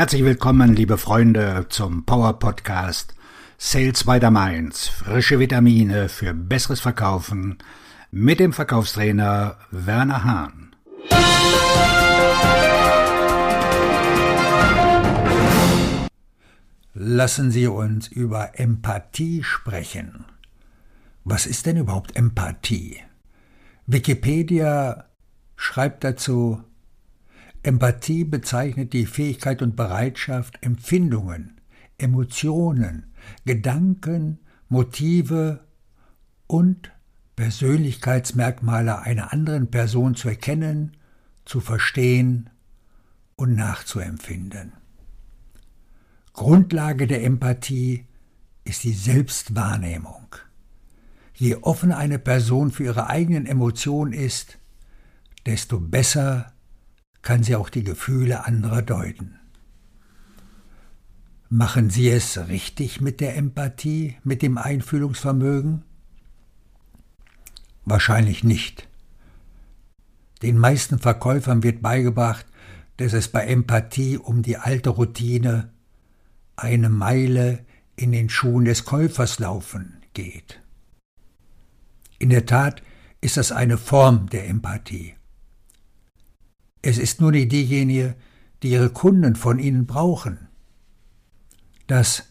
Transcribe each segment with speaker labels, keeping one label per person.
Speaker 1: Herzlich willkommen, liebe Freunde, zum Power Podcast Sales by the Mainz. Frische Vitamine für besseres Verkaufen mit dem Verkaufstrainer Werner Hahn.
Speaker 2: Lassen Sie uns über Empathie sprechen. Was ist denn überhaupt Empathie? Wikipedia schreibt dazu, Empathie bezeichnet die Fähigkeit und Bereitschaft, Empfindungen, Emotionen, Gedanken, Motive und Persönlichkeitsmerkmale einer anderen Person zu erkennen, zu verstehen und nachzuempfinden. Grundlage der Empathie ist die Selbstwahrnehmung. Je offener eine Person für ihre eigenen Emotionen ist, desto besser kann sie auch die Gefühle anderer deuten. Machen Sie es richtig mit der Empathie, mit dem Einfühlungsvermögen? Wahrscheinlich nicht. Den meisten Verkäufern wird beigebracht, dass es bei Empathie um die alte Routine eine Meile in den Schuhen des Käufers laufen geht. In der Tat ist das eine Form der Empathie. Es ist nur nicht diejenige, die ihre Kunden von ihnen brauchen. Das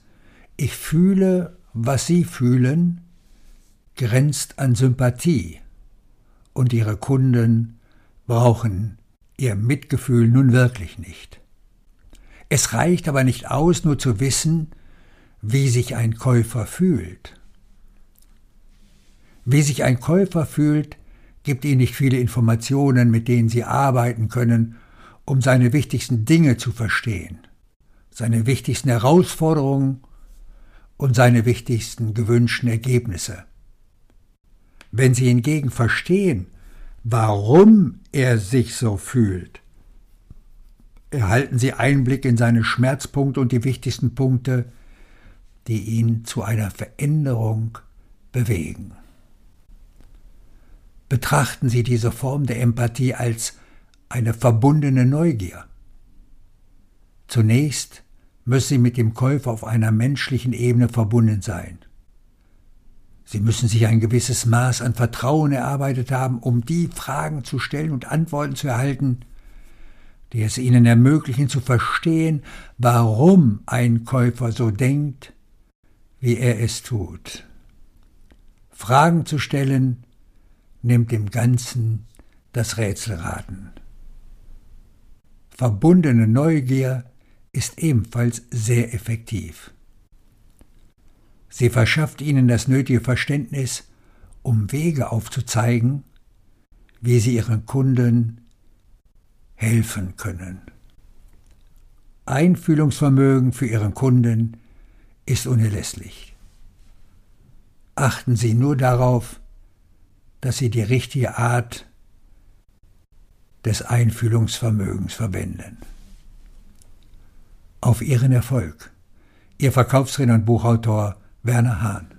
Speaker 2: Ich fühle, was sie fühlen, grenzt an Sympathie, und ihre Kunden brauchen ihr Mitgefühl nun wirklich nicht. Es reicht aber nicht aus, nur zu wissen, wie sich ein Käufer fühlt. Wie sich ein Käufer fühlt, gibt ihnen nicht viele Informationen, mit denen sie arbeiten können, um seine wichtigsten Dinge zu verstehen, seine wichtigsten Herausforderungen und seine wichtigsten gewünschten Ergebnisse. Wenn sie hingegen verstehen, warum er sich so fühlt, erhalten sie Einblick in seine Schmerzpunkte und die wichtigsten Punkte, die ihn zu einer Veränderung bewegen. Betrachten Sie diese Form der Empathie als eine verbundene Neugier. Zunächst müssen Sie mit dem Käufer auf einer menschlichen Ebene verbunden sein. Sie müssen sich ein gewisses Maß an Vertrauen erarbeitet haben, um die Fragen zu stellen und Antworten zu erhalten, die es Ihnen ermöglichen zu verstehen, warum ein Käufer so denkt, wie er es tut. Fragen zu stellen, nimmt dem Ganzen das Rätselraten. Verbundene Neugier ist ebenfalls sehr effektiv. Sie verschafft ihnen das nötige Verständnis, um Wege aufzuzeigen, wie sie ihren Kunden helfen können. Einfühlungsvermögen für ihren Kunden ist unerlässlich. Achten Sie nur darauf, dass sie die richtige Art des Einfühlungsvermögens verwenden. Auf ihren Erfolg. Ihr Verkaufstrainer und Buchautor Werner Hahn.